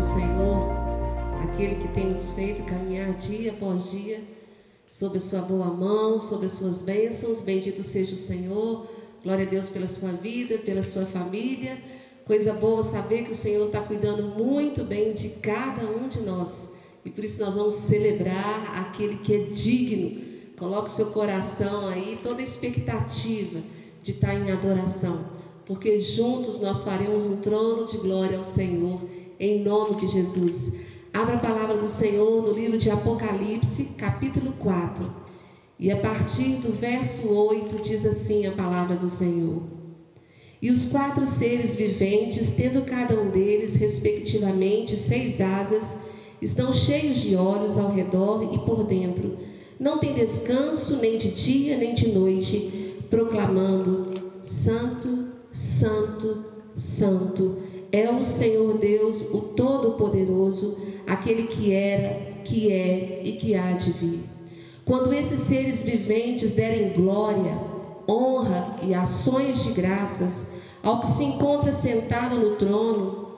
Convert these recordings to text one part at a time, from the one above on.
do Senhor, aquele que tem nos feito caminhar dia após dia, sob a sua boa mão, sob as suas bênçãos. Bendito seja o Senhor. Glória a Deus pela sua vida, pela sua família. Coisa boa saber que o Senhor está cuidando muito bem de cada um de nós. E por isso nós vamos celebrar aquele que é digno. Coloque o seu coração aí, toda expectativa de estar em adoração. Porque juntos nós faremos um trono de glória ao Senhor, em nome de Jesus. Abra a palavra do Senhor no livro de Apocalipse, capítulo 4. E a partir do verso 8 diz assim a palavra do Senhor. E os quatro seres viventes, tendo cada um deles, respectivamente, seis asas, estão cheios de olhos ao redor e por dentro. Não tem descanso nem de dia nem de noite, proclamando: Santo, Santo, Santo é o Senhor Deus, o Todo-Poderoso, aquele que era, que é e que há de vir. Quando esses seres viventes derem glória, honra e ações de graças ao que se encontra sentado no trono,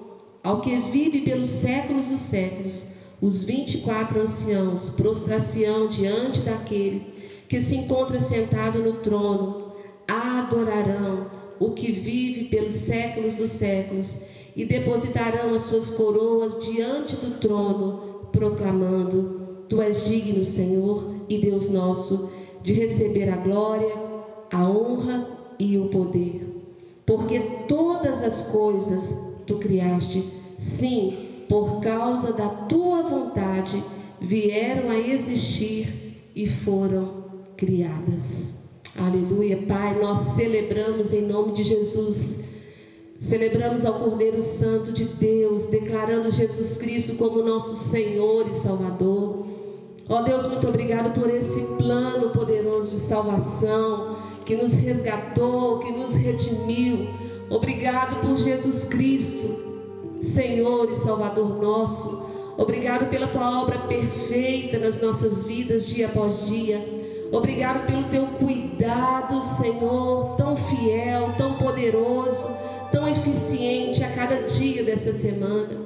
ao que vive pelos séculos dos séculos, os vinte e quatro anciãos prostrar-se-ão diante daquele que se encontra sentado no trono, adorarão o que vive pelos séculos dos séculos e depositarão as suas coroas diante do trono, proclamando: Tu és digno, Senhor e Deus nosso, de receber a glória, a honra e o poder. Porque todas as coisas tu criaste, sim, por causa da tua vontade, vieram a existir e foram criadas. Aleluia, Pai, nós celebramos em nome de Jesus. Celebramos ao Cordeiro Santo de Deus, declarando Jesus Cristo como nosso Senhor e Salvador. Ó oh Deus, muito obrigado por esse plano poderoso de salvação que nos resgatou, que nos redimiu. Obrigado por Jesus Cristo Senhor e Salvador nosso. Obrigado pela tua obra perfeita nas nossas vidas, dia após dia. Obrigado pelo teu cuidado, Senhor, tão fiel, tão poderoso, tão eficiente a cada dia dessa semana.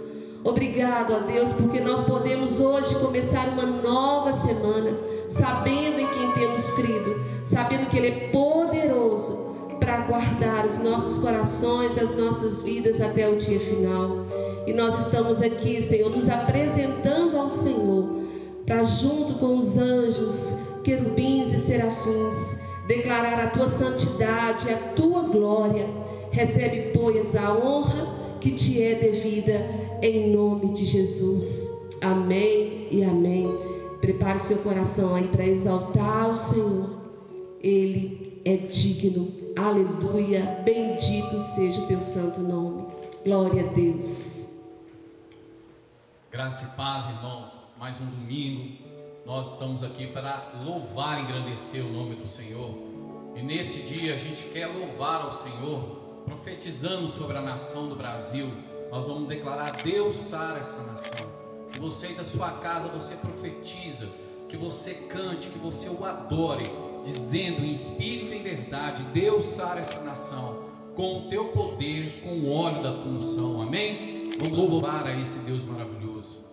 Obrigado a Deus, porque nós podemos hoje começar uma nova semana, sabendo em quem temos crido, sabendo que Ele é poderoso para guardar os nossos corações, as nossas vidas até o dia final. E nós estamos aqui, Senhor, nos apresentando ao Senhor, para junto com os anjos, querubins e serafins, declarar a tua santidade, a tua glória. Recebe, pois, a honra que te é devida, em nome de Jesus. Amém e amém. Prepare seu coração aí para exaltar o Senhor. Ele é digno. Aleluia. Bendito seja o teu santo nome. Glória a Deus. Graça e paz, irmãos. Mais um domingo. Nós estamos aqui para louvar e engrandecer o nome do Senhor. E nesse dia a gente quer louvar ao Senhor, profetizando sobre a nação do Brasil. Nós vamos declarar: Deus sara essa nação. Que você da sua casa você profetiza, que você cante, que você o adore, dizendo em espírito e em verdade: Deus sara essa nação com o teu poder, com o óleo da tua unção. Amém? Vamos louvar a esse Deus maravilhoso.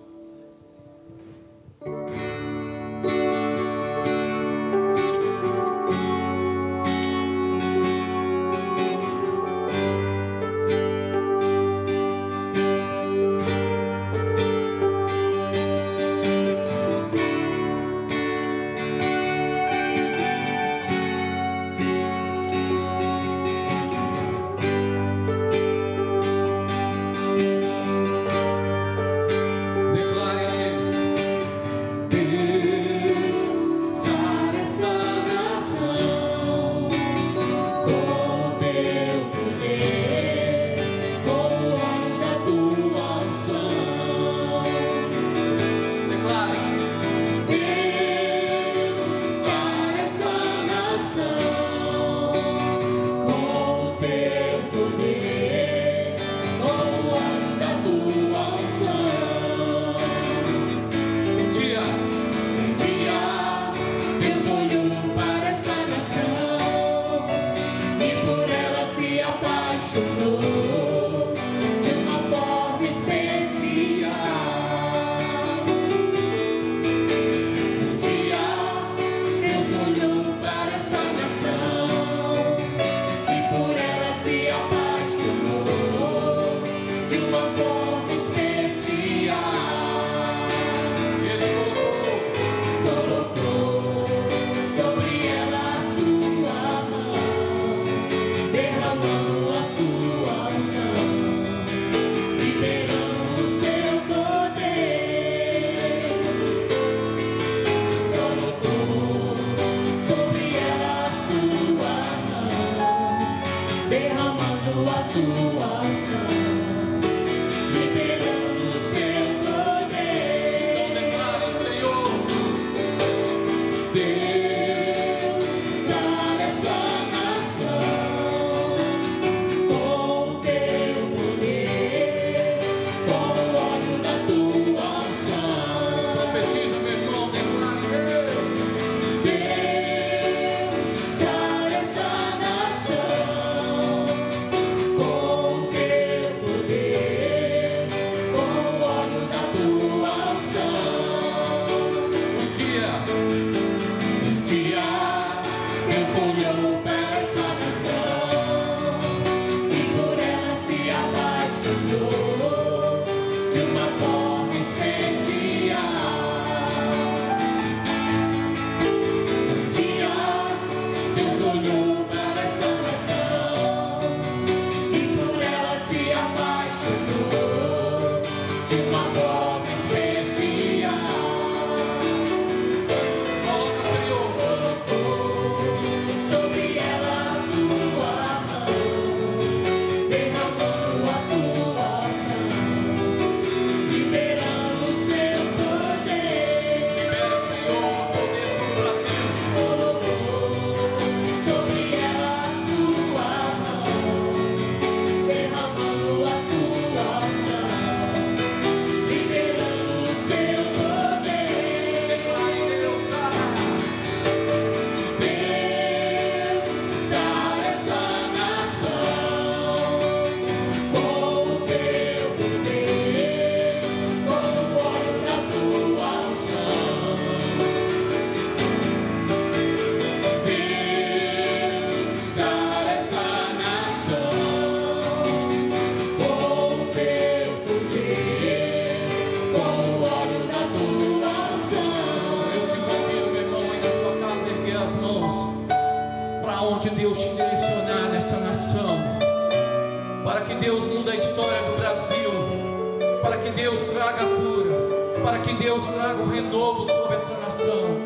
que Deus traga a cura, para que Deus traga o renovo sobre essa nação.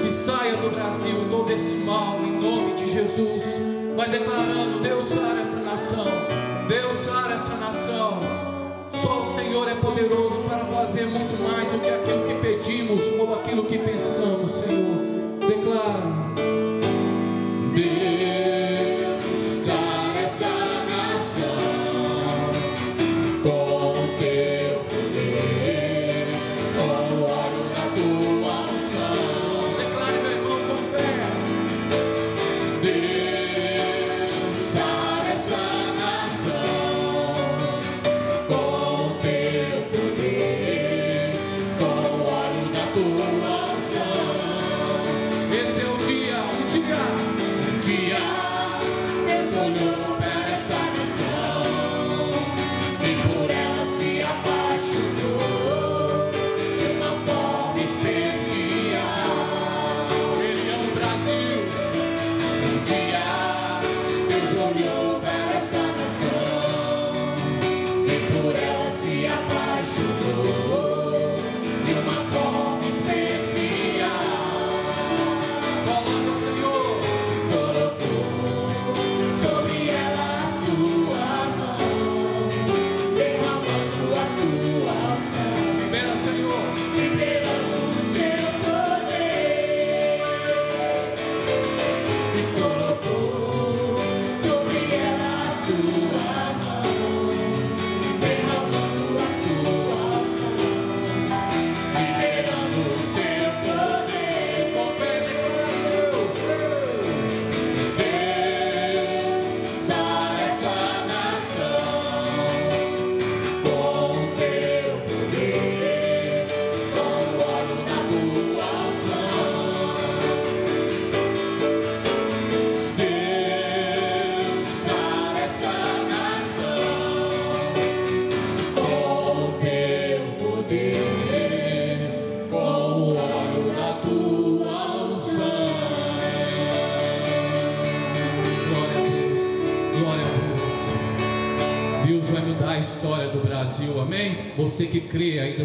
Que saia do Brasil todo esse mal, em nome de Jesus. Vai declarando: Deus sara essa nação, Deus sara essa nação. Só o Senhor é poderoso para fazer muito mais do que aquilo que pedimos ou aquilo que pensamos, Senhor.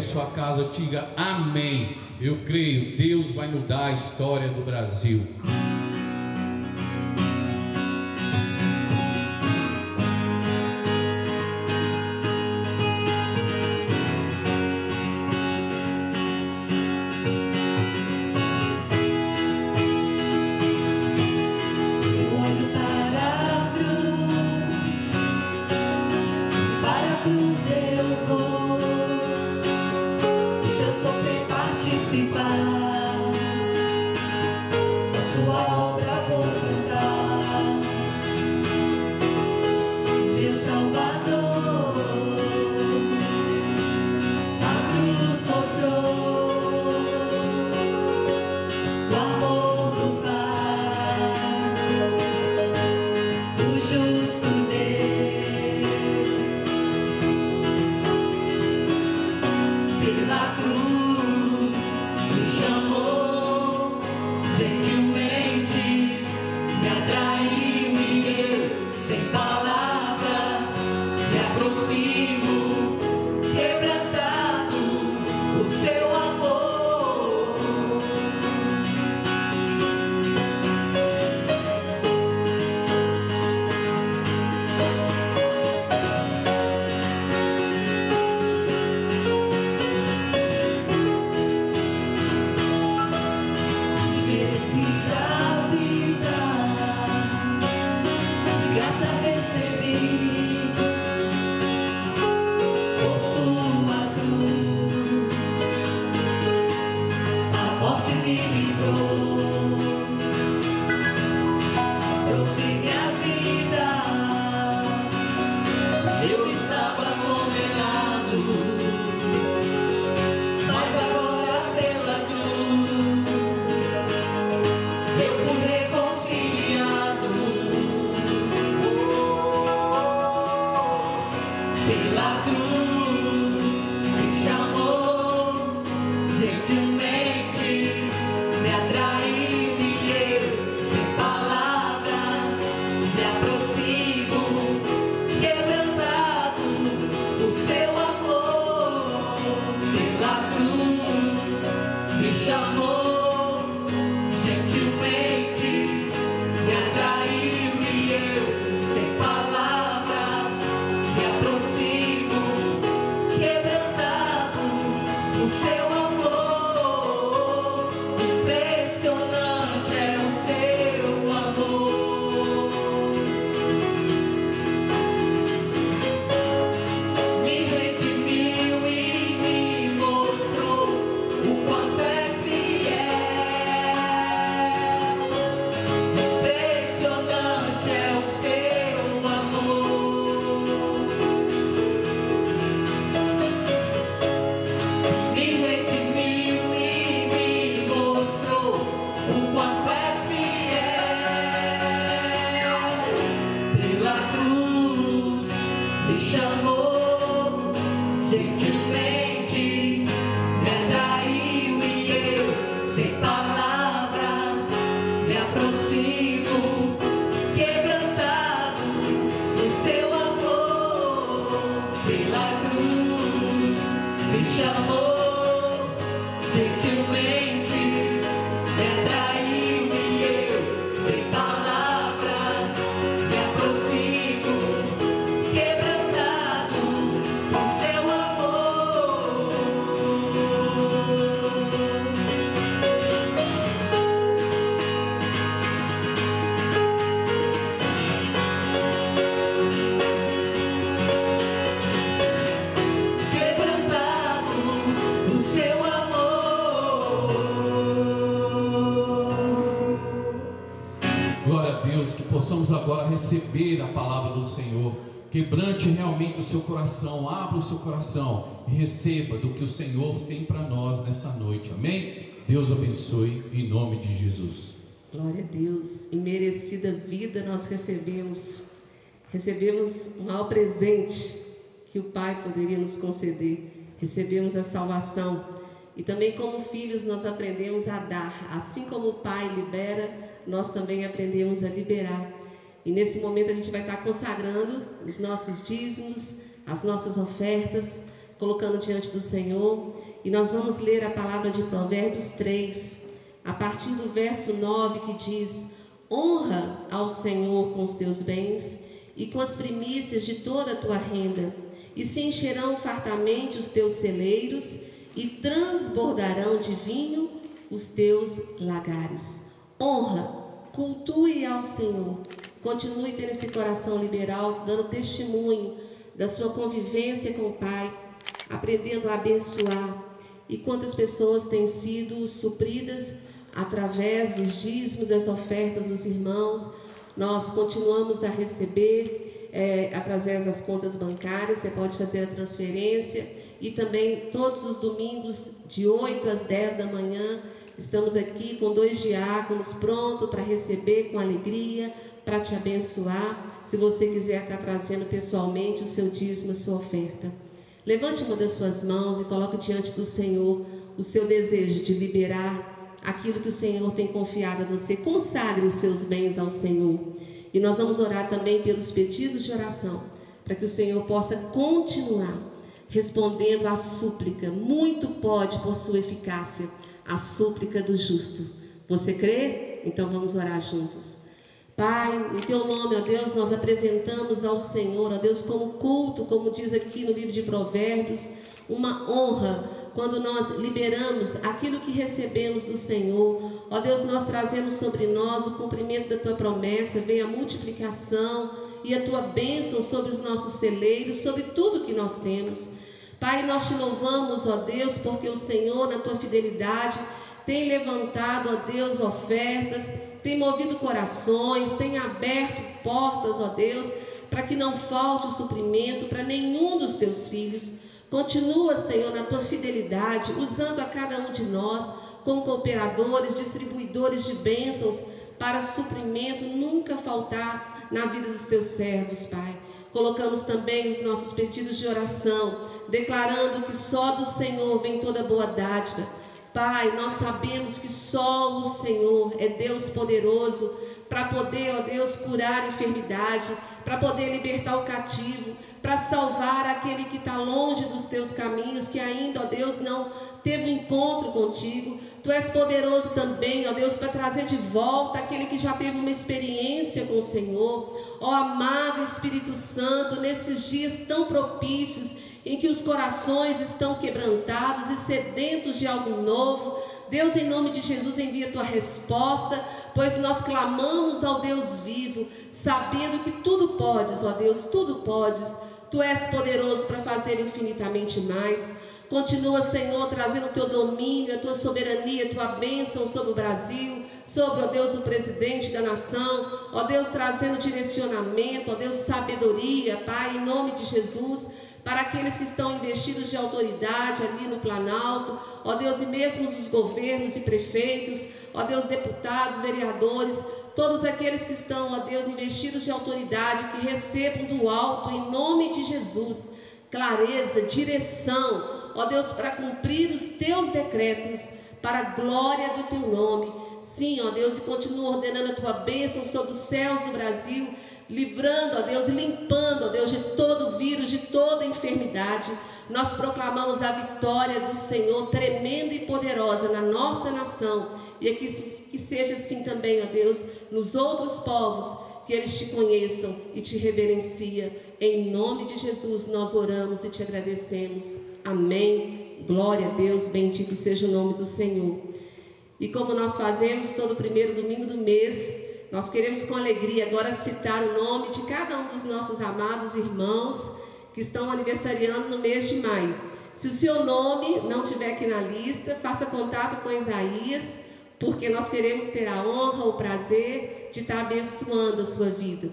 sua casa, diga amém. Eu creio, Deus vai mudar a história do Brasil. Quebrante realmente o seu coração, abra o seu coração e receba do que o Senhor tem para nós nessa noite. Amém? Deus abençoe em nome de Jesus. Glória a Deus. Em merecida vida nós recebemos recebemos o maior presente que o Pai poderia nos conceder. Recebemos a salvação. E também como filhos nós aprendemos a dar, assim como o Pai libera, nós também aprendemos a liberar. E nesse momento a gente vai estar consagrando os nossos dízimos, as nossas ofertas, colocando diante do Senhor. E nós vamos ler a palavra de Provérbios 3, a partir do verso 9, que diz: Honra ao Senhor com os teus bens e com as primícias de toda a tua renda, e se encherão fartamente os teus celeiros e transbordarão de vinho os teus lagares. Honra, cultue ao Senhor Continue tendo esse coração liberal, dando testemunho da sua convivência com o Pai, aprendendo a abençoar. E quantas pessoas têm sido supridas através dos dízimos, das ofertas dos irmãos. Nós continuamos a receber é, através das contas bancárias, você pode fazer a transferência. E também todos os domingos, de 8 às 10 da manhã, estamos aqui com dois diáconos prontos para receber com alegria para te abençoar. Se você quiser estar trazendo pessoalmente o seu dízimo, a sua oferta. Levante uma das suas mãos e coloque diante do Senhor o seu desejo de liberar aquilo que o Senhor tem confiado a você. Consagre os seus bens ao Senhor. E nós vamos orar também pelos pedidos de oração, para que o Senhor possa continuar respondendo à súplica. Muito pode, por sua eficácia, a súplica do justo. Você crê? Então vamos orar juntos. Pai, em teu nome, ó Deus, nós apresentamos ao Senhor, ó Deus, como culto, como diz aqui no livro de Provérbios, uma honra quando nós liberamos aquilo que recebemos do Senhor. Ó Deus, nós trazemos sobre nós o cumprimento da tua promessa, vem a multiplicação e a tua bênção sobre os nossos celeiros, sobre tudo que nós temos. Pai, nós te louvamos, ó Deus, porque o Senhor, na tua fidelidade, tem levantado, ó Deus, ofertas tem movido corações, tem aberto portas, ó Deus, para que não falte o suprimento para nenhum dos teus filhos. Continua, Senhor, na tua fidelidade, usando a cada um de nós como cooperadores, distribuidores de bênçãos para suprimento nunca faltar na vida dos teus servos, Pai. Colocamos também os nossos pedidos de oração, declarando que só do Senhor vem toda boa dádiva Pai, nós sabemos que só o Senhor é Deus poderoso para poder, ó Deus, curar a enfermidade, para poder libertar o cativo, para salvar aquele que está longe dos teus caminhos, que ainda, ó Deus, não teve um encontro contigo. Tu és poderoso também, ó Deus, para trazer de volta aquele que já teve uma experiência com o Senhor. Ó amado Espírito Santo, nesses dias tão propícios em que os corações estão quebrantados e sedentos de algo novo. Deus, em nome de Jesus, envia a tua resposta, pois nós clamamos ao Deus vivo, sabendo que tudo podes, ó Deus, tudo podes. Tu és poderoso para fazer infinitamente mais. Continua, Senhor, trazendo o teu domínio, a tua soberania, a tua bênção sobre o Brasil, sobre, ó Deus, o presidente da nação, ó Deus, trazendo direcionamento, ó Deus, sabedoria, Pai, em nome de Jesus para aqueles que estão investidos de autoridade ali no Planalto, ó Deus, e mesmo os governos e prefeitos, ó Deus, deputados, vereadores, todos aqueles que estão, ó Deus, investidos de autoridade, que recebam do alto, em nome de Jesus, clareza, direção, ó Deus, para cumprir os teus decretos, para a glória do teu nome. Sim, ó Deus, e continua ordenando a tua bênção sobre os céus do Brasil, livrando, ó Deus, e limpando, ó Deus, de todo vírus, de toda enfermidade. Nós proclamamos a vitória do Senhor tremenda e poderosa na nossa nação. E que, que seja assim também, ó Deus, nos outros povos, que eles te conheçam e te reverenciem. Em nome de Jesus nós oramos e te agradecemos. Amém. Glória a Deus, bendito seja o nome do Senhor. E como nós fazemos todo primeiro domingo do mês, nós queremos com alegria agora citar o nome de cada um dos nossos amados irmãos que estão aniversariando no mês de maio. Se o seu nome não estiver aqui na lista, faça contato com Isaías, porque nós queremos ter a honra, o prazer de estar abençoando a sua vida.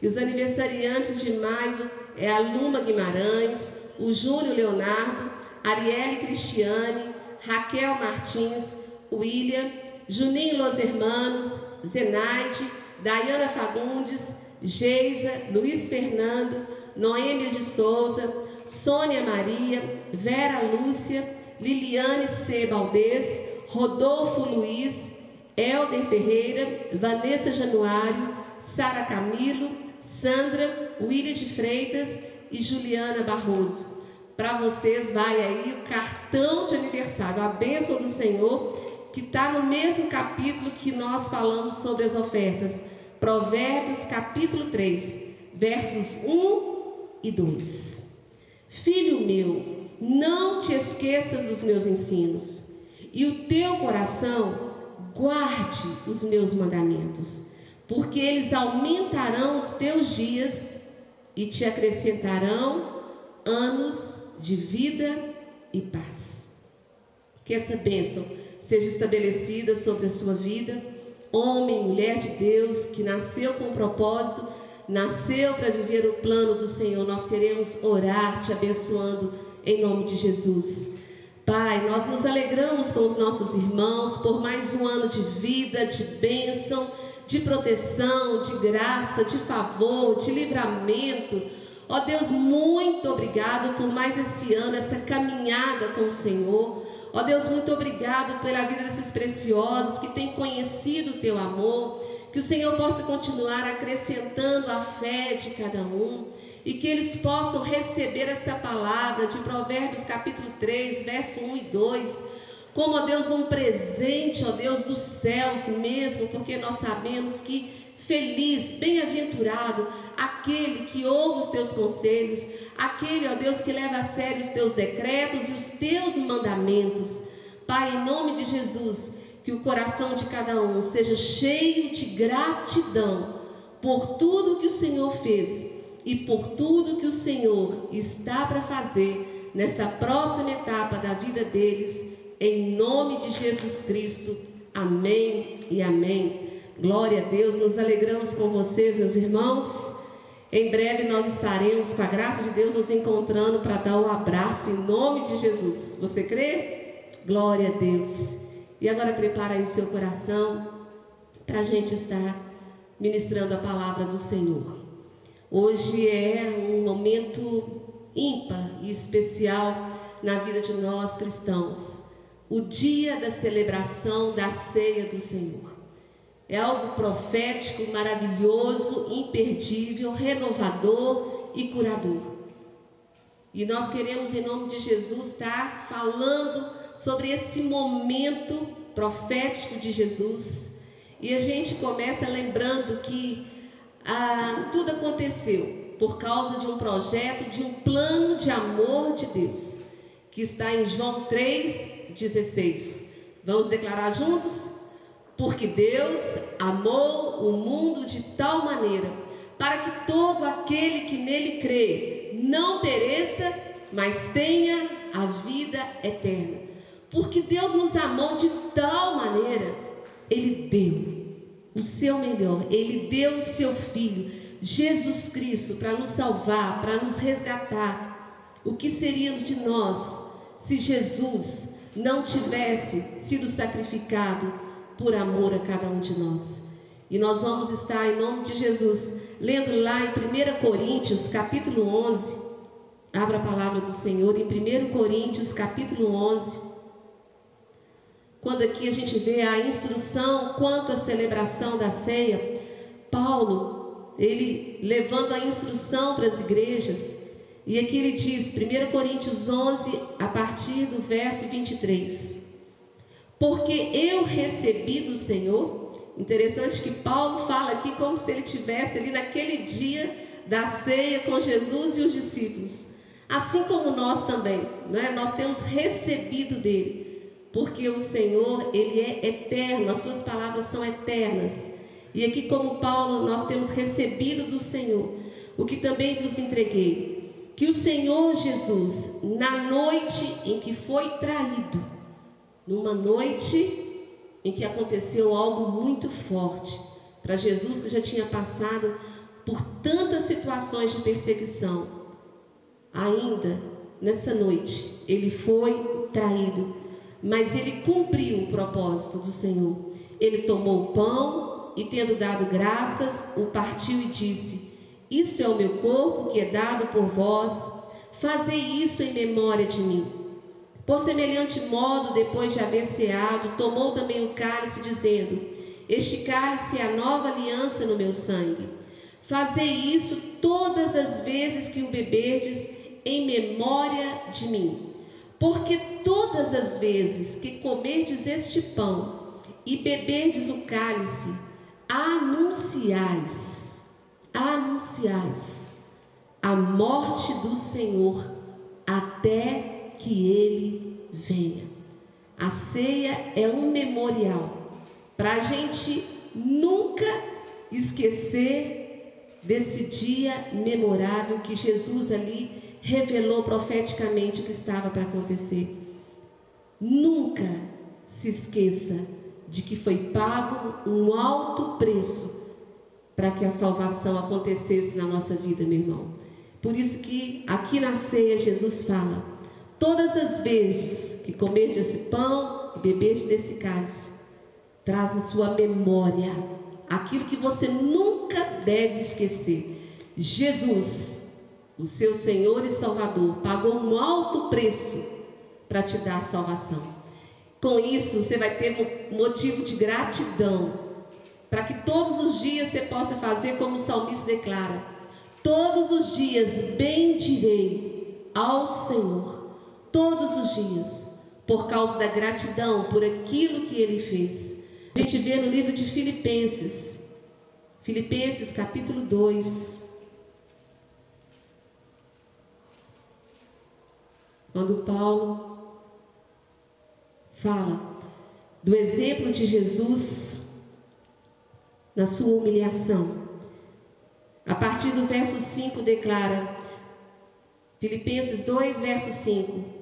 E os aniversariantes de maio é a Luma Guimarães, o Júnior Leonardo, Arielle Cristiane, Raquel Martins, William, Juninho Los Hermanos, Zenaide, Dayana Fagundes, Geisa, Luiz Fernando, Noêmia de Souza, Sônia Maria, Vera Lúcia, Liliane C. Baldez, Rodolfo Luiz, Helder Ferreira, Vanessa Januário, Sara Camilo, Sandra, William de Freitas e Juliana Barroso. Para vocês vai aí o cartão de aniversário, a bênção do Senhor, que está no mesmo capítulo que nós falamos sobre as ofertas. Provérbios capítulo 3, versos 1 e 2. Filho meu, não te esqueças dos meus ensinos, e o teu coração guarde os meus mandamentos, porque eles aumentarão os teus dias e te acrescentarão anos de vida e paz. Que essa bênção seja estabelecida sobre a sua vida, homem, mulher de Deus, que nasceu com propósito nasceu para viver o plano do Senhor. Nós queremos orar te abençoando em nome de Jesus. Pai, nós nos alegramos com os nossos irmãos por mais um ano de vida, de bênção, de proteção, de graça, de favor, de livramento. Ó Deus, muito obrigado por mais esse ano, essa caminhada com o Senhor. Ó Deus, muito obrigado pela vida desses preciosos que têm conhecido o teu amor. Que o Senhor possa continuar acrescentando a fé de cada um e que eles possam receber essa palavra de Provérbios capítulo 3, verso 1 e 2, como, ó Deus, um presente, ó Deus, dos céus mesmo, porque nós sabemos que feliz, bem-aventurado, aquele que ouve os teus conselhos, aquele, ó Deus, que leva a sério os teus decretos e os teus mandamentos. Pai, em nome de Jesus, que o coração de cada um seja cheio de gratidão por tudo que o Senhor fez e por tudo que o Senhor está para fazer nessa próxima etapa da vida deles, em nome de Jesus Cristo. Amém e amém. Glória a Deus, nos alegramos com vocês, meus irmãos. Em breve nós estaremos, com a graça de Deus, nos encontrando para dar um abraço em nome de Jesus. Você crê? Glória a Deus. E agora prepara aí o seu coração para a gente estar ministrando a palavra do Senhor. Hoje é um momento ímpar e especial na vida de nós cristãos. O dia da celebração da ceia do Senhor. É algo profético, maravilhoso, imperdível, renovador e curador. E nós queremos, em nome de Jesus, estar falando sobre esse momento profético de Jesus. E a gente começa lembrando que ah, tudo aconteceu por causa de um projeto, de um plano de amor de Deus, que está em João 3,16. Vamos declarar juntos? Porque Deus amou o mundo de tal maneira para que todo aquele que nele crê não pereça, mas tenha a vida eterna. Porque Deus nos amou de tal maneira, Ele deu o seu melhor, Ele deu o seu Filho, Jesus Cristo, para nos salvar, para nos resgatar. O que seríamos de nós se Jesus não tivesse sido sacrificado por amor a cada um de nós? E nós vamos estar, em nome de Jesus, lendo lá em 1 Coríntios, capítulo 11. Abra a palavra do Senhor em 1 Coríntios, capítulo 11. Quando aqui a gente vê a instrução quanto à celebração da ceia, Paulo, ele levando a instrução para as igrejas, e aqui ele diz, 1 Coríntios 11, a partir do verso 23. Porque eu recebi do Senhor Interessante que Paulo fala aqui como se ele tivesse ali naquele dia da ceia com Jesus e os discípulos. Assim como nós também, é? nós temos recebido dele, porque o Senhor, ele é eterno, as suas palavras são eternas. E aqui como Paulo, nós temos recebido do Senhor, o que também vos entreguei, que o Senhor Jesus, na noite em que foi traído, numa noite em que aconteceu algo muito forte para Jesus que já tinha passado por tantas situações de perseguição. Ainda nessa noite, ele foi traído, mas ele cumpriu o propósito do Senhor. Ele tomou o pão e, tendo dado graças, o partiu e disse: Isto é o meu corpo que é dado por vós, fazei isso em memória de mim. Por semelhante modo, depois de haver ceado, tomou também o cálice, dizendo: Este cálice é a nova aliança no meu sangue. Fazei isso todas as vezes que o beberdes em memória de mim. Porque todas as vezes que comerdes este pão e beberdes o cálice, anunciais, anunciais a morte do Senhor até que ele venha. A ceia é um memorial para a gente nunca esquecer desse dia memorável que Jesus ali revelou profeticamente o que estava para acontecer. Nunca se esqueça de que foi pago um alto preço para que a salvação acontecesse na nossa vida, meu irmão. Por isso que aqui na ceia Jesus fala: Todas as vezes que comer desse pão e beber desse cálice, traz na sua memória aquilo que você nunca deve esquecer. Jesus, o seu Senhor e Salvador, pagou um alto preço para te dar salvação. Com isso, você vai ter motivo de gratidão, para que todos os dias você possa fazer como o salmista declara: Todos os dias bendirei ao Senhor todos os dias, por causa da gratidão por aquilo que ele fez. A gente vê no livro de Filipenses, Filipenses capítulo 2, quando Paulo fala do exemplo de Jesus na sua humilhação. A partir do verso 5 declara, Filipenses 2, verso 5: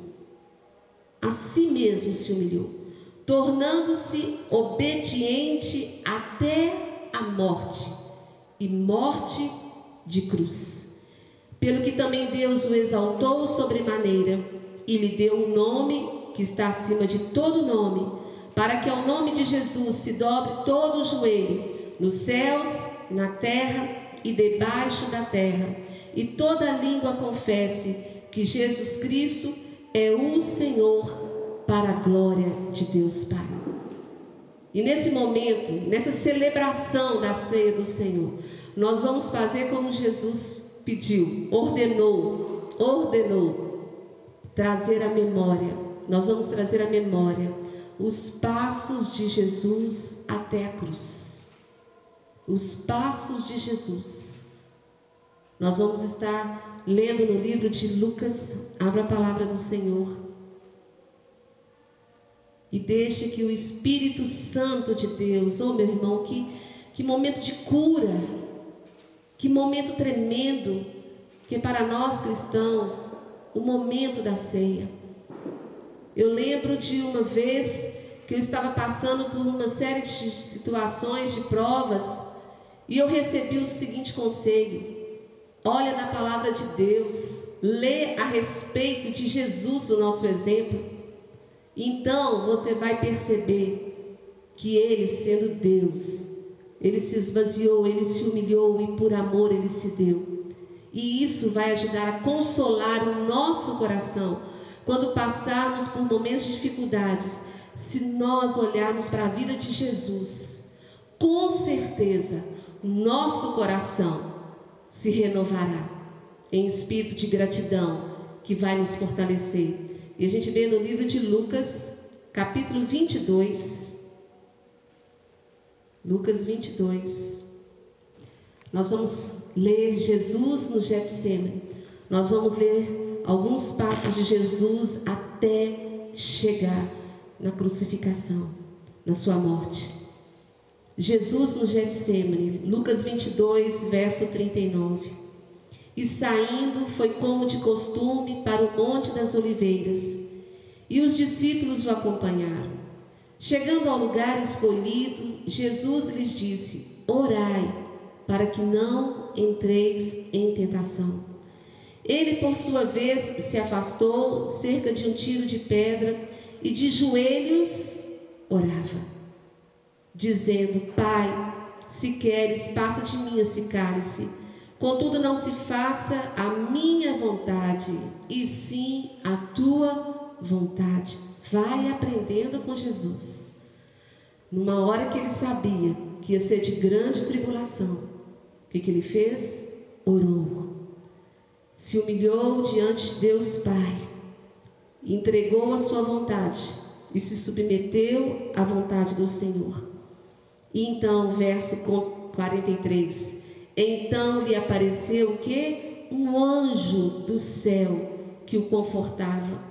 a si mesmo se humilhou, tornando-se obediente até a morte e morte de cruz. Pelo que também Deus o exaltou sobremaneira e lhe deu um nome que está acima de todo nome, para que ao nome de Jesus se dobre todo o joelho, nos céus, na terra e debaixo da terra, e toda língua confesse que Jesus Cristo é o Senhor para a glória de Deus Pai. E nesse momento, nessa celebração da ceia do Senhor, nós vamos fazer como Jesus pediu, ordenou, ordenou, trazer a memória. Nós vamos trazer a memória os passos de Jesus até a cruz. Os passos de Jesus. Nós vamos estar lendo no livro de Lucas, abra a palavra do Senhor. E deixe que o Espírito Santo de Deus, oh meu irmão, que Que momento de cura. Que momento tremendo que para nós cristãos o momento da ceia. Eu lembro de uma vez que eu estava passando por uma série de situações, de provas, e eu recebi o seguinte conselho: olha na palavra de Deus, lê a respeito de Jesus, o nosso exemplo. Então você vai perceber que ele, sendo Deus, ele se esvaziou, ele se humilhou e por amor ele se deu. E isso vai ajudar a consolar o nosso coração quando passarmos por momentos de dificuldades. Se nós olharmos para a vida de Jesus, com certeza nosso coração se renovará em espírito de gratidão que vai nos fortalecer. E a gente vê no livro de Lucas, capítulo 22. Lucas 22. Nós vamos ler Jesus no Getsemane. Nós vamos ler alguns passos de Jesus até chegar na crucificação, na sua morte. Jesus no Getsemane, Lucas 22, verso 39. E saindo, foi como de costume para o Monte das Oliveiras, e os discípulos o acompanharam. Chegando ao lugar escolhido, Jesus lhes disse: Orai, para que não entreis em tentação. Ele, por sua vez, se afastou cerca de um tiro de pedra e de joelhos orava, dizendo: Pai, se queres, passa de mim esse cálice. Contudo, não se faça a minha vontade, e sim a tua vontade. Vai aprendendo com Jesus. Numa hora que ele sabia que ia ser de grande tribulação, o que, que ele fez? Orou. Se humilhou diante de Deus Pai. Entregou a sua vontade e se submeteu à vontade do Senhor. E então, verso 43. Então lhe apareceu que? Um anjo do céu que o confortava.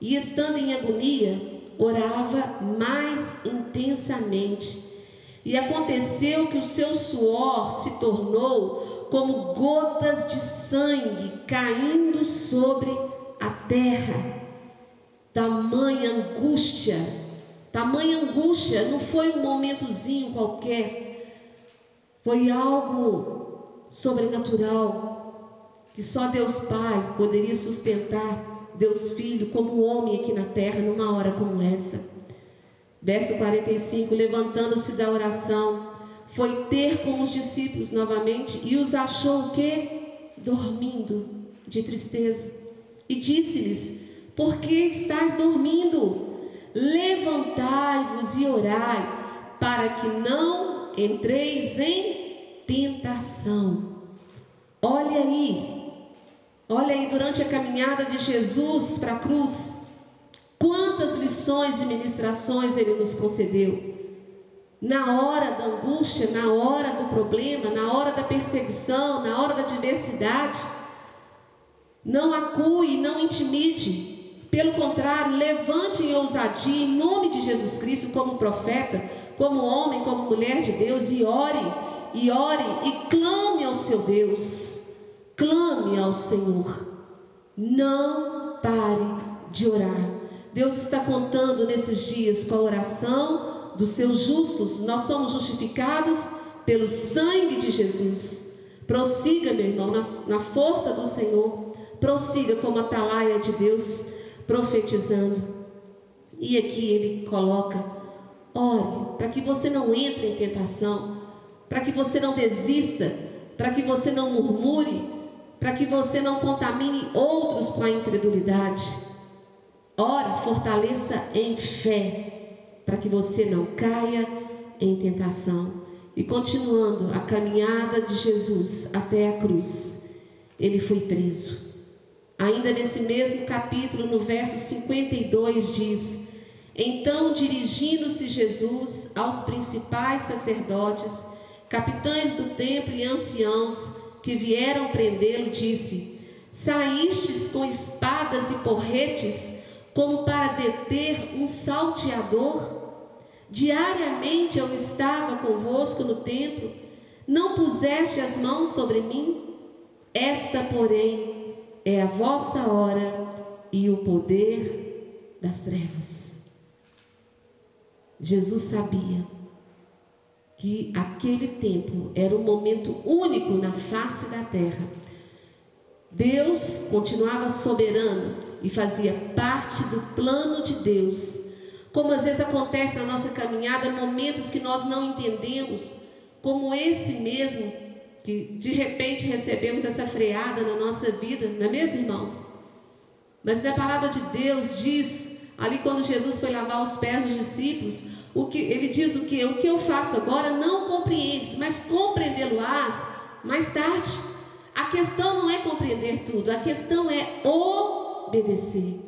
E estando em agonia, orava mais intensamente e aconteceu que o seu suor se tornou como gotas de sangue caindo sobre a terra. Tamanha angústia, tamanha angústia, não foi um momentozinho qualquer, foi algo sobrenatural que só Deus Pai poderia sustentar Deus Filho como homem aqui na terra numa hora como essa. Verso 45: Levantando-se da oração, foi ter com os discípulos novamente e os achou o quê? Dormindo de tristeza. E disse-lhes: Por que estáis dormindo? Levantai-vos e orai, para que não entreis em tentação. Olha aí, olha aí durante a caminhada de Jesus para a cruz, Quantas lições e ministrações ele nos concedeu. Na hora da angústia, na hora do problema, na hora da perseguição, na hora da diversidade. Não acue, não intimide. Pelo contrário, levante em ousadia em nome de Jesus Cristo como profeta, como homem, como mulher de Deus e ore, e ore e clame ao seu Deus. Clame ao Senhor. Não pare de orar. Deus está contando nesses dias com a oração dos seus justos. Nós somos justificados pelo sangue de Jesus. Prossiga, meu irmão, na, na força do Senhor. Prossiga como atalaia de Deus, profetizando. E aqui ele coloca: ore, para que você não entre em tentação, para que você não desista, para que você não murmure, para que você não contamine outros com a incredulidade. Ore, fortaleça em fé, para que você não caia em tentação. E continuando a caminhada de Jesus até a cruz, ele foi preso. Ainda nesse mesmo capítulo, no verso 52, diz: Então, dirigindo-se Jesus aos principais sacerdotes, capitães do templo e anciãos que vieram prendê-lo, disse: Saístes com espadas e porretes como para deter um salteador? Diariamente eu estava convosco no templo, não puseste as mãos sobre mim? Esta, porém, é a vossa hora e o poder das trevas. Jesus sabia que aquele tempo era um momento único na face da terra. Deus continuava soberano e fazia parte do plano de Deus. Como às vezes acontece na nossa caminhada, momentos que nós não entendemos, como esse mesmo, que de repente recebemos essa freada na nossa vida, não é mesmo, irmãos? Mas na palavra de Deus diz, ali quando Jesus foi lavar os pés dos discípulos, o que ele diz o que? O que eu faço agora não compreendes, mas compreendê-lo-ás mais tarde. A questão não é compreender tudo, a questão é obedecer.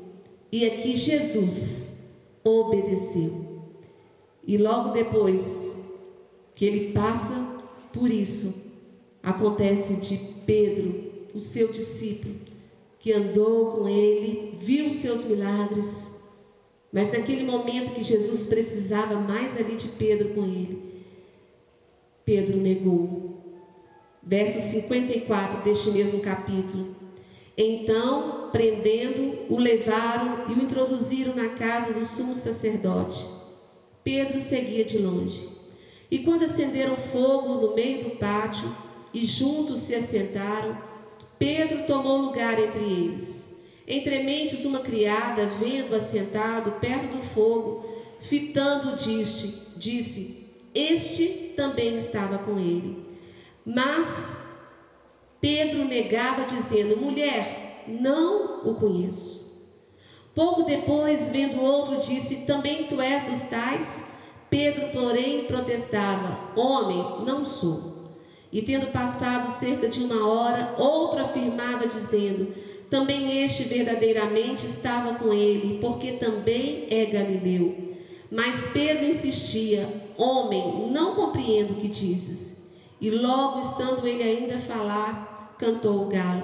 E aqui Jesus obedeceu. E logo depois que ele passa por isso, acontece de Pedro, o seu discípulo, que andou com ele, viu os seus milagres, mas naquele momento que Jesus precisava mais ali de Pedro com ele, Pedro negou. Verso 54 deste mesmo capítulo. Então, prendendo, o levaram e o introduziram na casa do sumo sacerdote. Pedro seguia de longe. E quando acenderam fogo no meio do pátio e juntos se assentaram, Pedro tomou lugar entre eles. Entre mentes, uma criada, vendo assentado perto do fogo, fitando, disse, disse: Este também estava com ele. Mas Pedro negava, dizendo: Mulher, não o conheço. Pouco depois, vendo outro, disse: Também tu és dos tais? Pedro, porém, protestava: Homem, não sou. E tendo passado cerca de uma hora, outro afirmava, dizendo: também este verdadeiramente estava com ele, porque também é Galileu. Mas Pedro insistia: Homem, não compreendo o que dizes. E logo, estando ele ainda a falar, cantou o galo.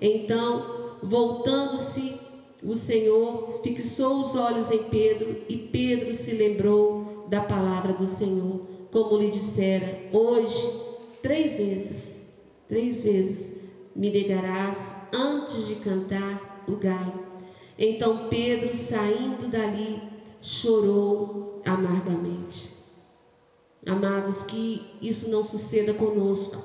Então, voltando-se, o Senhor fixou os olhos em Pedro, e Pedro se lembrou da palavra do Senhor, como lhe dissera: Hoje, três vezes, três vezes me negarás antes de cantar o galo. Então Pedro, saindo dali, chorou amargamente. Amados, que isso não suceda conosco,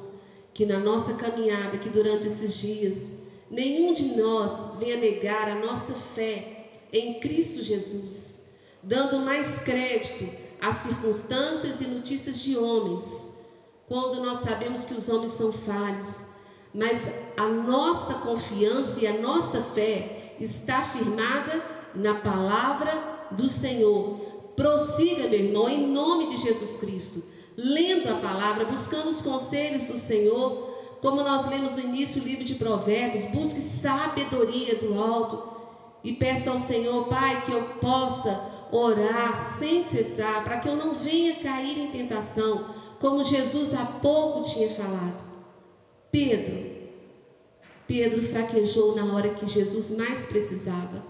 que na nossa caminhada, que durante esses dias, nenhum de nós venha negar a nossa fé em Cristo Jesus, dando mais crédito às circunstâncias e notícias de homens, quando nós sabemos que os homens são falhos, mas a nossa confiança e a nossa fé está firmada na palavra do Senhor. Prossiga, meu irmão, em nome de Jesus Cristo, lendo a palavra, buscando os conselhos do Senhor, como nós lemos no início o livro de Provérbios, busque sabedoria do alto e peça ao Senhor, Pai, que eu possa orar sem cessar, para que eu não venha cair em tentação, como Jesus há pouco tinha falado. Pedro, Pedro fraquejou na hora que Jesus mais precisava.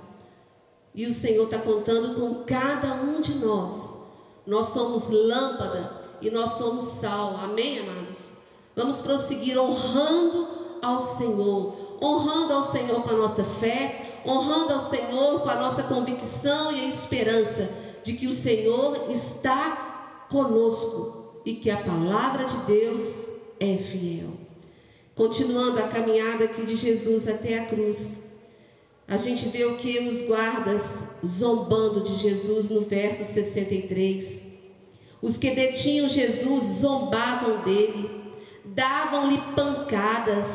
E o Senhor está contando com cada um de nós. Nós somos lâmpada e nós somos sal. Amém, amados? Vamos prosseguir honrando ao Senhor, honrando ao Senhor com a nossa fé, honrando ao Senhor com a nossa convicção e a esperança de que o Senhor está conosco e que a palavra de Deus é fiel. Continuando a caminhada aqui de Jesus até a cruz, a gente vê o que os guardas zombando de Jesus no verso 63. Os que detinham Jesus zombavam dele, davam-lhe pancadas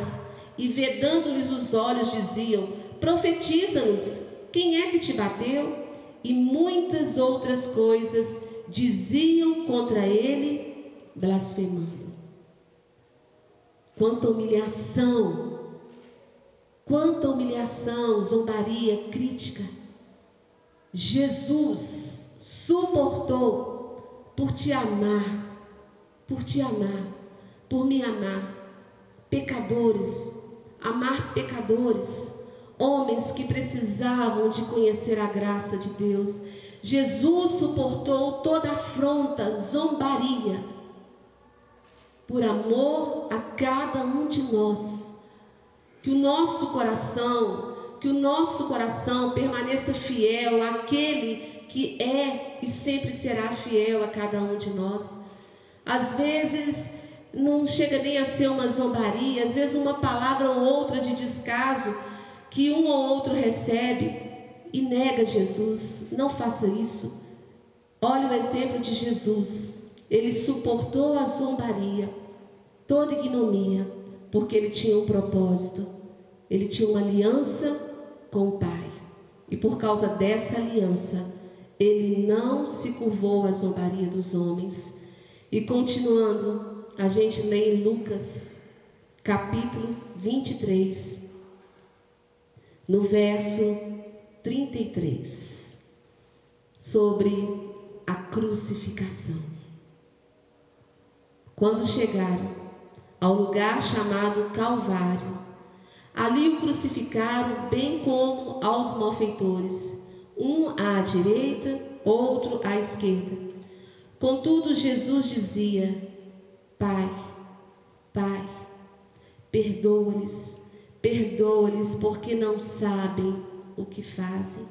e, vedando-lhes os olhos, diziam: Profetiza-nos, quem é que te bateu? E muitas outras coisas diziam contra ele, blasfemando. Quanta humilhação, quanta humilhação, zombaria, crítica. Jesus suportou por te amar, por te amar, por me amar. Pecadores, amar pecadores, homens que precisavam de conhecer a graça de Deus. Jesus suportou toda afronta, zombaria, por amor a cada um de nós. Que o nosso coração, que o nosso coração permaneça fiel àquele que é e sempre será fiel a cada um de nós. Às vezes não chega nem a ser uma zombaria, às vezes uma palavra ou outra de descaso que um ou outro recebe e nega Jesus. Não faça isso. Olha o exemplo de Jesus. Ele suportou a zombaria, toda ignomia, porque ele tinha um propósito. Ele tinha uma aliança com o Pai. E por causa dessa aliança, ele não se curvou à zombaria dos homens. E continuando, a gente lê em Lucas, capítulo 23, no verso 33, sobre a crucificação. Quando chegaram ao lugar chamado Calvário, ali o crucificaram, bem como aos malfeitores, um à direita, outro à esquerda. Contudo, Jesus dizia: Pai, Pai, perdoa-lhes Perdoa-lhes porque não sabem o que fazem.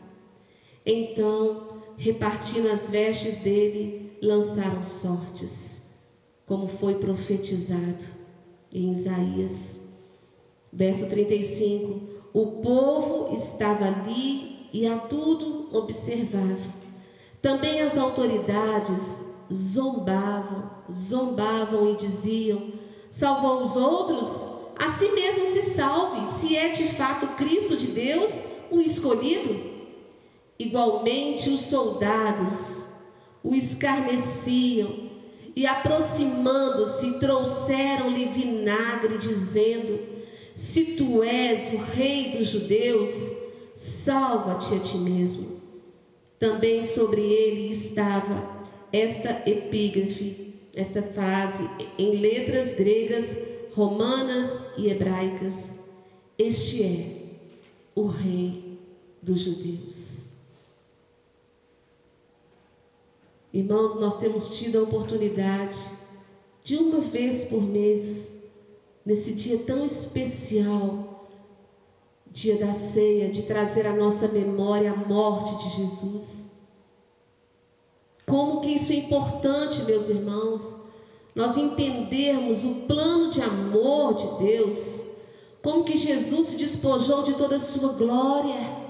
Então, repartindo as vestes dele, lançaram sortes, como foi profetizado em Isaías. Verso 35: O povo estava ali e a tudo observava. Também as autoridades zombavam, zombavam e diziam: Salvou os outros? a si mesmo se salve, se é de fato Cristo de Deus, o escolhido. Igualmente os soldados o escarneciam e, aproximando-se, trouxeram-lhe vinagre, dizendo: Se tu és o rei dos judeus, salva-te a ti mesmo. Também sobre ele estava esta epígrafe, esta frase em letras gregas romanas e hebraicas, este é o Rei dos Judeus. Irmãos, nós temos tido a oportunidade de uma vez por mês, nesse dia tão especial, dia da ceia, de trazer à nossa memória a morte de Jesus. Como que isso é importante, meus irmãos, nós entendermos o plano de amor de Deus, como que Jesus se despojou de toda a sua glória,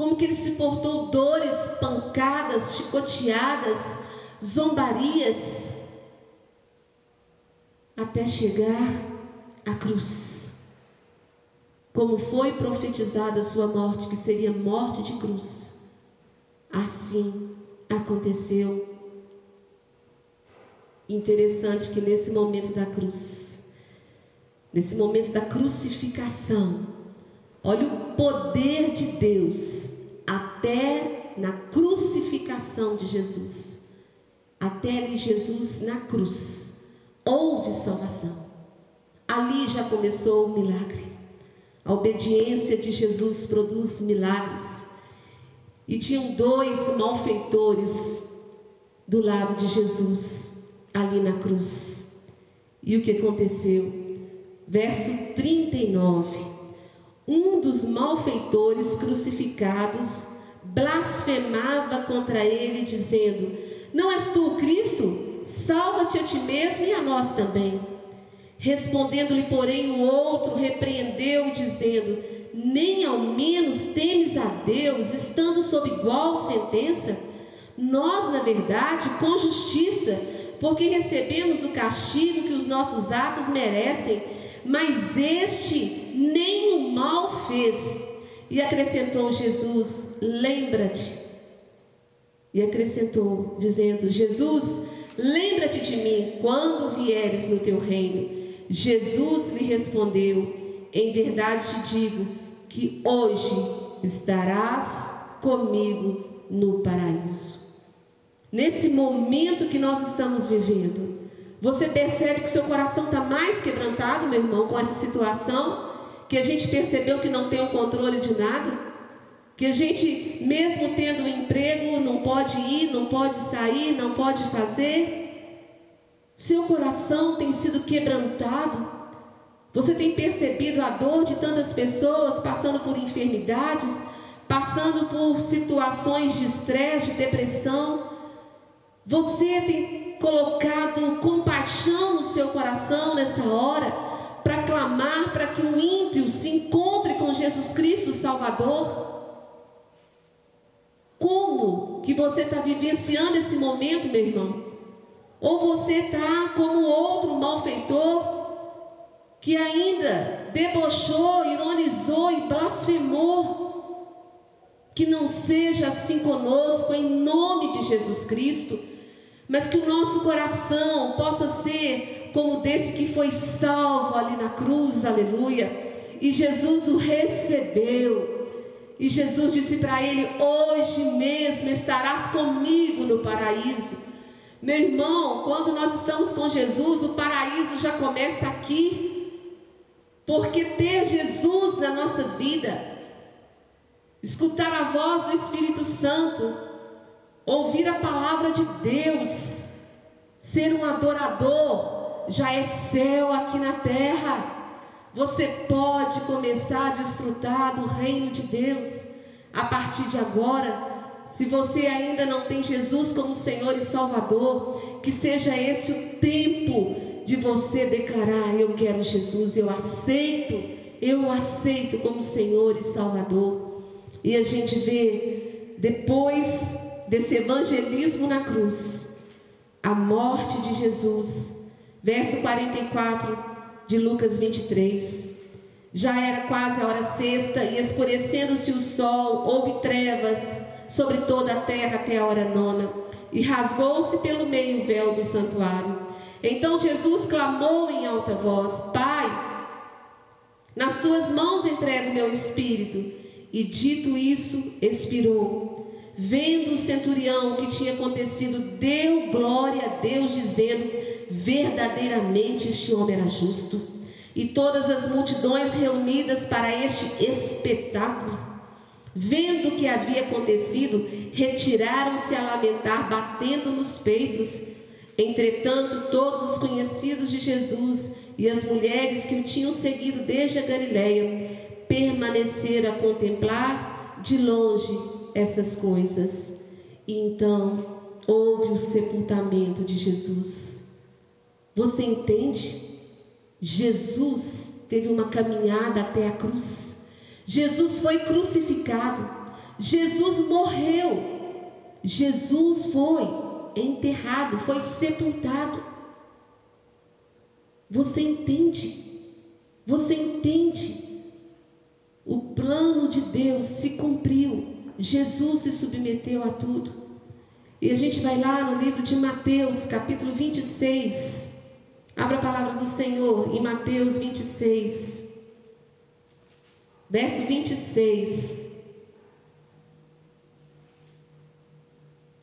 como que ele se portou dores, pancadas, chicoteadas, zombarias, até chegar à cruz. Como foi profetizada a sua morte, que seria morte de cruz, assim aconteceu Interessante que nesse momento da cruz, nesse momento da crucificação, olha o poder de Deus até na crucificação de Jesus. Até ali Jesus na cruz. Houve salvação. Ali já começou o milagre. A obediência de Jesus produz milagres. E tinham dois malfeitores do lado de Jesus ali na cruz. E o que aconteceu? Verso 39. Um dos malfeitores crucificados blasfemava contra ele, dizendo: Não és tu o Cristo? Salva-te a ti mesmo e a nós também. Respondendo-lhe, porém, o outro repreendeu, dizendo: Nem ao menos temes a Deus, estando sob igual sentença? Nós, na verdade, com justiça, porque recebemos o castigo que os nossos atos merecem, mas este nem o mal fez. E acrescentou Jesus: Lembra-te. E acrescentou, dizendo: Jesus, lembra-te de mim quando vieres no teu reino. Jesus lhe respondeu: Em verdade te digo que hoje estarás comigo no paraíso. Nesse momento que nós estamos vivendo, você percebe que seu coração está mais quebrantado, meu irmão, com essa situação, que a gente percebeu que não tem o controle de nada, Que a gente, mesmo tendo um emprego, não pode ir, não pode sair, não pode fazer. Seu coração tem sido quebrantado. Você tem percebido a dor de tantas pessoas passando por enfermidades, passando por situações de estresse, de depressão. Você tem colocado compaixão no seu coração nessa hora para clamar para que o ímpio se encontre com Jesus Cristo Salvador? Como que você está vivenciando esse momento, meu irmão? Ou você está como outro malfeitor que ainda debochou, ironizou e blasfemou? Que não seja assim conosco, em nome de Jesus Cristo, mas que o nosso coração possa ser como desse que foi salvo ali na cruz, aleluia, e Jesus o recebeu. E Jesus disse para ele: Hoje mesmo estarás comigo no paraíso. Meu irmão, quando nós estamos com Jesus, o paraíso já começa aqui. Porque ter Jesus na nossa vida escutar a voz do Espírito Santo, ouvir a palavra de Deus, ser um adorador, já é céu aqui na terra. Você pode começar a desfrutar do reino de Deus a partir de agora. Se você ainda não tem Jesus como Senhor e Salvador, que seja esse o tempo de você declarar: Eu quero Jesus, eu aceito, eu aceito como Senhor e Salvador. E a gente vê, depois desse evangelismo na cruz, a morte de Jesus. Verso 44 de Lucas 23. Já era quase a hora sexta, e escurecendo-se o sol, houve trevas sobre toda a terra até a hora nona, e rasgou-se pelo meio o véu do santuário. Então Jesus clamou em alta voz: Pai, nas tuas mãos entrego meu espírito. E dito isso, expirou. Vendo o centurião o que tinha acontecido, deu glória a Deus, dizendo: Verdadeiramente este homem era justo. E todas as multidões reunidas para este espetáculo, vendo o que havia acontecido, retiraram-se a lamentar, batendo nos peitos. Entretanto, todos os conhecidos de Jesus e as mulheres que o tinham seguido desde a Galiléia permanecer a contemplar de longe essas coisas. E então houve o sepultamento de Jesus. Você entende? Jesus teve uma caminhada até a cruz. Jesus foi crucificado. Jesus morreu. Jesus foi enterrado, foi sepultado. Você entende? Você entende? O plano de Deus se cumpriu. Jesus se submeteu a tudo. E a gente vai lá no livro de Mateus, capítulo 26. Abra a palavra do Senhor em Mateus 26. Verso 26.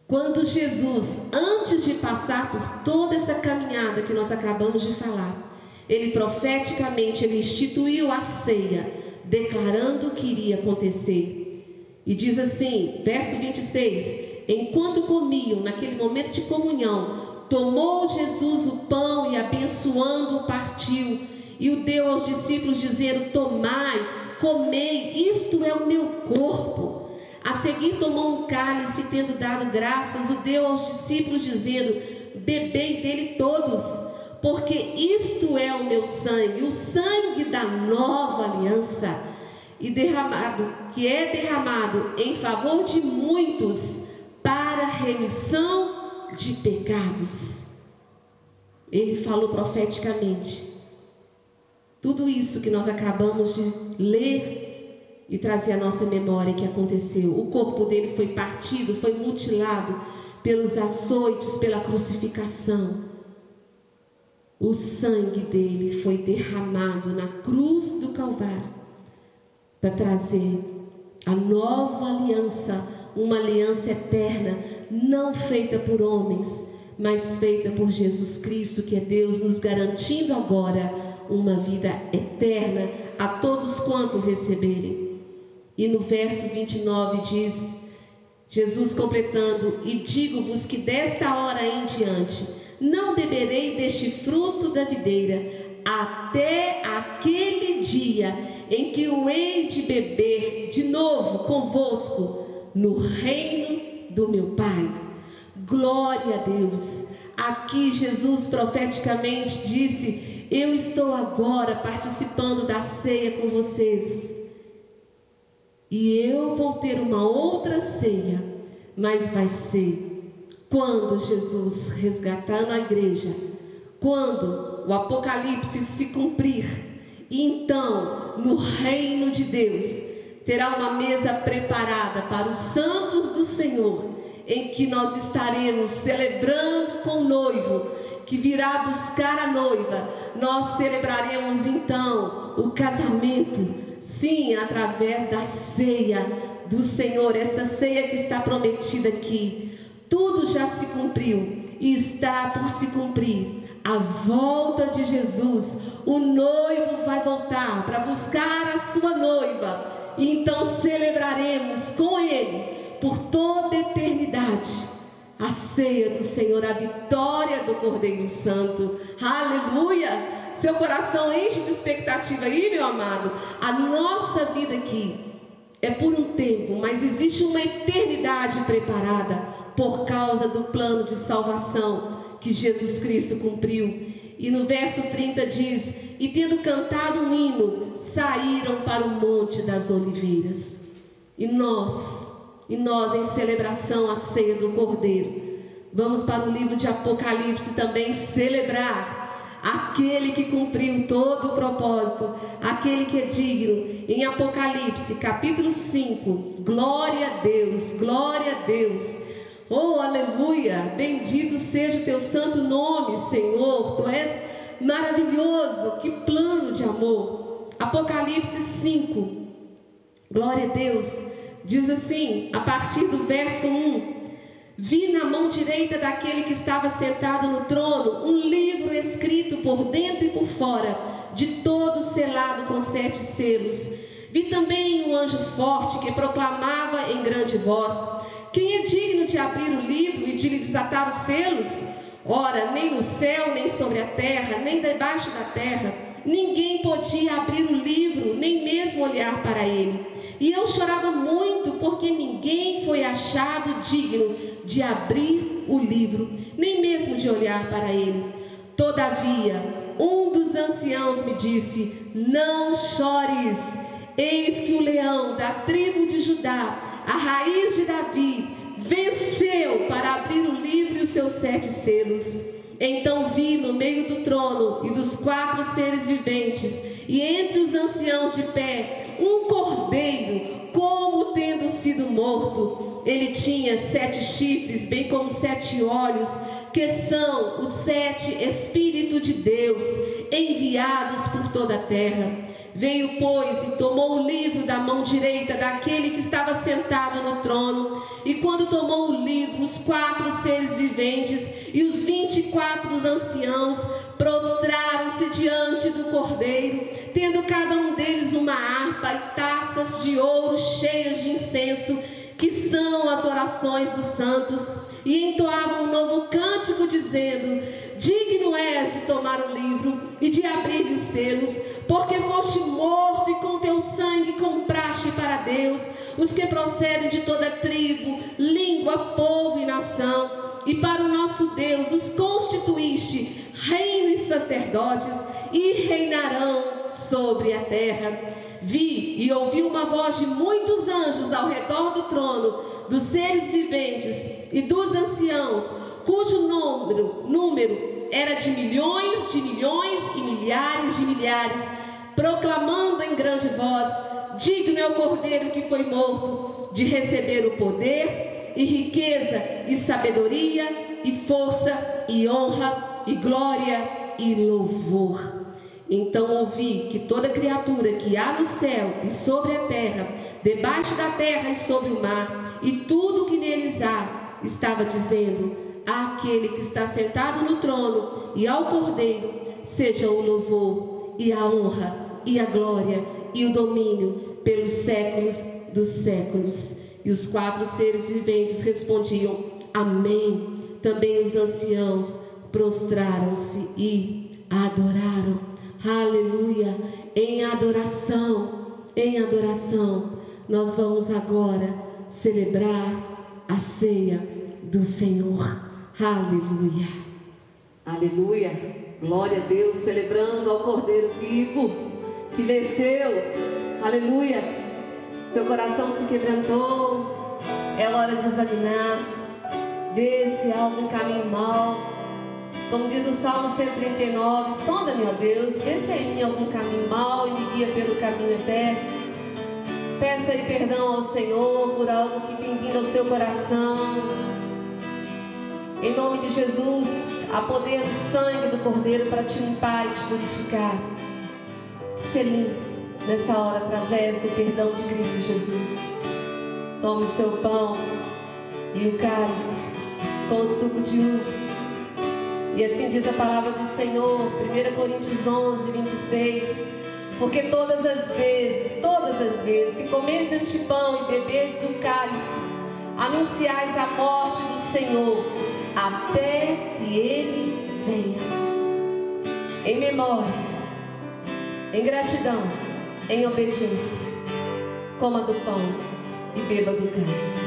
Quando Jesus, antes de passar por toda essa caminhada que nós acabamos de falar, ele profeticamente ele instituiu a ceia declarando o que iria acontecer. E diz assim, verso 26: Enquanto comiam, naquele momento de comunhão, tomou Jesus o pão e abençoando-o partiu e o deu aos discípulos, dizendo: Tomai, comei, isto é o meu corpo. A seguir tomou um cálice, tendo dado graças, o deu aos discípulos, dizendo: Bebei dele todos, porque isto é o meu sangue, o sangue da nova aliança, e derramado, que é derramado em favor de muitos para remissão de pecados. Ele falou profeticamente. Tudo isso que nós acabamos de ler e trazer à nossa memória que aconteceu. O corpo dele foi partido, foi mutilado pelos açoites, pela crucificação o sangue dele foi derramado na cruz do Calvário para trazer a nova aliança, uma aliança eterna, não feita por homens, mas feita por Jesus Cristo, que é Deus, nos garantindo agora uma vida eterna a todos quanto receberem. E no verso 29 diz: Jesus completando: E digo-vos que desta hora em diante não beberei deste fruto da videira, até aquele dia em que o hei de beber de novo convosco no reino do meu Pai. Glória a Deus. Aqui Jesus profeticamente disse: Eu estou agora participando da ceia com vocês. E eu vou ter uma outra ceia, mas vai ser quando Jesus resgatar na igreja, quando o Apocalipse se cumprir, e então no reino de Deus terá uma mesa preparada para os santos do Senhor, em que nós estaremos celebrando com o noivo que virá buscar a noiva. Nós celebraremos então o casamento Sim, através da ceia do Senhor, essa ceia que está prometida aqui. Tudo já se cumpriu e está por se cumprir. A volta de Jesus, o noivo vai voltar para buscar a sua noiva. E então celebraremos com ele por toda a eternidade a ceia do Senhor, a vitória do Cordeiro Santo. Aleluia! Seu coração enche de expectativa aí, meu amado. A nossa vida aqui é por um tempo, mas existe uma eternidade preparada por causa do plano de salvação que Jesus Cristo cumpriu. E no verso 30 diz: E tendo cantado um hino, saíram para o Monte das Oliveiras. E nós, e nós em celebração à ceia do Cordeiro, vamos para o livro de Apocalipse também celebrar aquele que cumpriu todo o propósito, aquele que é digno. Em Apocalipse, capítulo 5, glória a Deus, glória a Deus. Oh, aleluia! Bendito seja o teu santo nome, Senhor. Tu és maravilhoso, que plano de amor. Apocalipse 5, glória a Deus. Diz assim, a partir do verso 1: Vi na mão direita daquele que estava sentado no trono um livro escrito por dentro e por fora, de todo selado com sete selos. Vi também um anjo forte que proclamava em grande voz: Quem é digno de abrir o livro e de lhe desatar os selos? Ora, nem no céu, nem sobre a terra, nem debaixo da terra, ninguém podia abrir o livro, nem mesmo olhar para ele. E eu chorava muito, porque ninguém foi achado digno de abrir o livro, nem mesmo de olhar para ele. Todavia, um dos anciãos me disse: Não chores, eis que o leão da tribo de Judá, a raiz de Davi, venceu para abrir o livro e os seus sete selos. Então vi no meio do trono e dos quatro seres viventes, e entre os anciãos de pé, um cordeiro, como tendo sido morto ele tinha sete chifres, bem como sete olhos, que são os sete Espíritos de Deus enviados por toda a terra. Veio, pois, e tomou o livro da mão direita daquele que estava sentado no trono. E quando tomou o livro, os quatro seres viventes e os vinte e quatro anciãos prostraram-se diante do cordeiro, tendo cada um deles uma harpa e taças de ouro cheias de incenso que são as orações dos santos, e entoavam um novo cântico, dizendo: Digno és de tomar o livro e de abrir os selos, porque foste morto e com teu sangue compraste para Deus os que procedem de toda tribo, língua, povo e nação. E para o nosso Deus os constituíste reino e sacerdotes, e reinarão sobre a terra. Vi e ouvi uma voz de muitos anjos ao redor do trono, dos seres viventes e dos anciãos, cujo número, número era de milhões de milhões e milhares de milhares, proclamando em grande voz: Digno é o cordeiro que foi morto de receber o poder e riqueza e sabedoria e força e honra e glória e louvor. Então ouvi que toda criatura que há no céu e sobre a terra, debaixo da terra e sobre o mar, e tudo que neles há, estava dizendo: àquele que está sentado no trono e ao Cordeiro, seja o louvor e a honra e a glória e o domínio pelos séculos dos séculos. E os quatro seres viventes respondiam: Amém. Também os anciãos prostraram-se e adoraram. Aleluia. Em adoração, em adoração, nós vamos agora celebrar a ceia do Senhor. Aleluia. Aleluia. Glória a Deus, celebrando ao Cordeiro vivo que venceu. Aleluia. Seu coração se quebrantou. É hora de examinar, ver se há algum caminho mau. Como diz o Salmo 139, sonda-me, Deus, vê se há em mim algum caminho mau e me guia pelo caminho eterno. Peça aí perdão ao Senhor por algo que tem vindo ao seu coração em nome de Jesus, há poder do sangue do Cordeiro para te limpar e te purificar. Ser limpo nessa hora através do perdão de Cristo Jesus. Tome o seu pão e o cálice com o suco de uva. E assim diz a palavra do Senhor, 1 Coríntios 11, 26. Porque todas as vezes, todas as vezes que comeres este pão e beberes o cálice, anunciais a morte do Senhor até que ele venha. Em memória, em gratidão, em obediência, coma do pão e beba do cálice.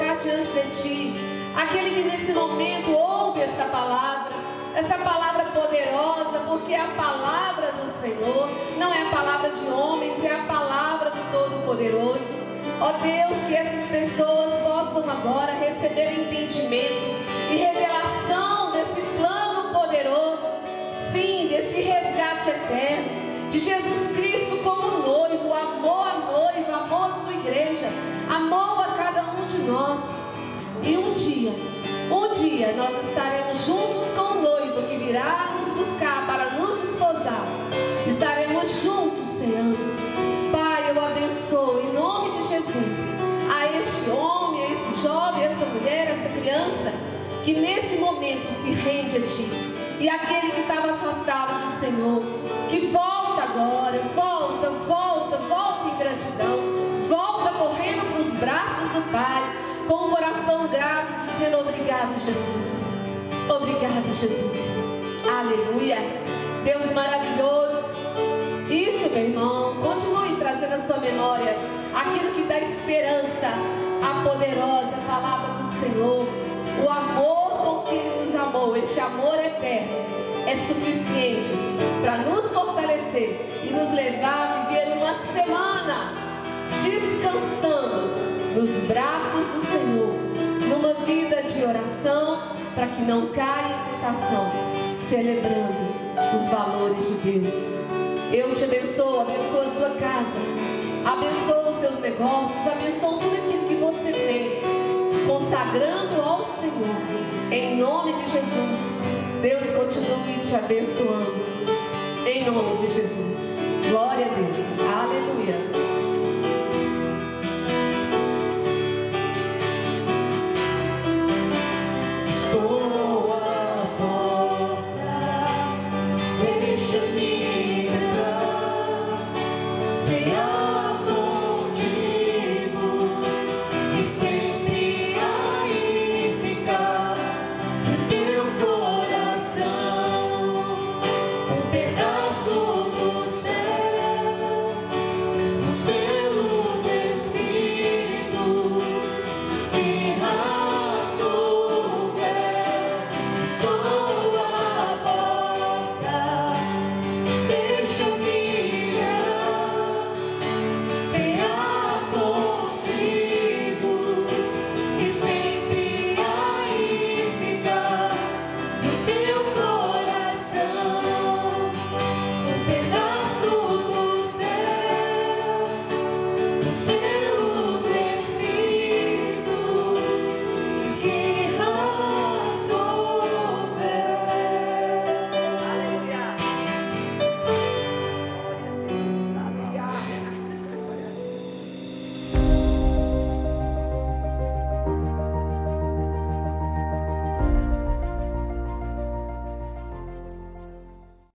colocar diante de Ti aquele que nesse momento ouve essa palavra, essa palavra poderosa, porque é a palavra do Senhor, não é a palavra de homens, é a palavra do Todo-Poderoso. Ó Deus, que essas pessoas possam agora receber entendimento e revelação desse plano poderoso, sim, desse resgate eterno, de Jesus Cristo como noivo, amou a noiva, amou a sua igreja, amou a cada um de nós. E um dia, um dia nós estaremos juntos com o noivo que virá nos buscar para nos desposar. Estaremos juntos ceando. Pai, eu abençoo em nome de Jesus a este homem, a esse jovem, a essa mulher, a essa criança que nesse momento se rende a Ti. E aquele que estava afastado do Senhor, que volta agora, volta, volta, volta em gratidão, volta correndo para os braços do Pai, com o coração grato, dizendo obrigado, Jesus. Obrigado, Jesus. Aleluia. Deus maravilhoso. Isso, meu irmão. Continue trazendo à sua memória aquilo que dá esperança, a poderosa palavra do Senhor. O amor com que Ele nos amou, este amor eterno, é suficiente para nos fortalecer e nos levar a viver uma semana descansando nos braços do Senhor, numa vida de oração, para que não caia em tentação, celebrando os valores de Deus. Eu te abençoo, abençoo a sua casa, abençoo os seus negócios, abençoo tudo aquilo que você tem consagrando ao Senhor, em nome de Jesus. Deus continue te abençoando, em nome de Jesus. Glória a Deus, aleluia.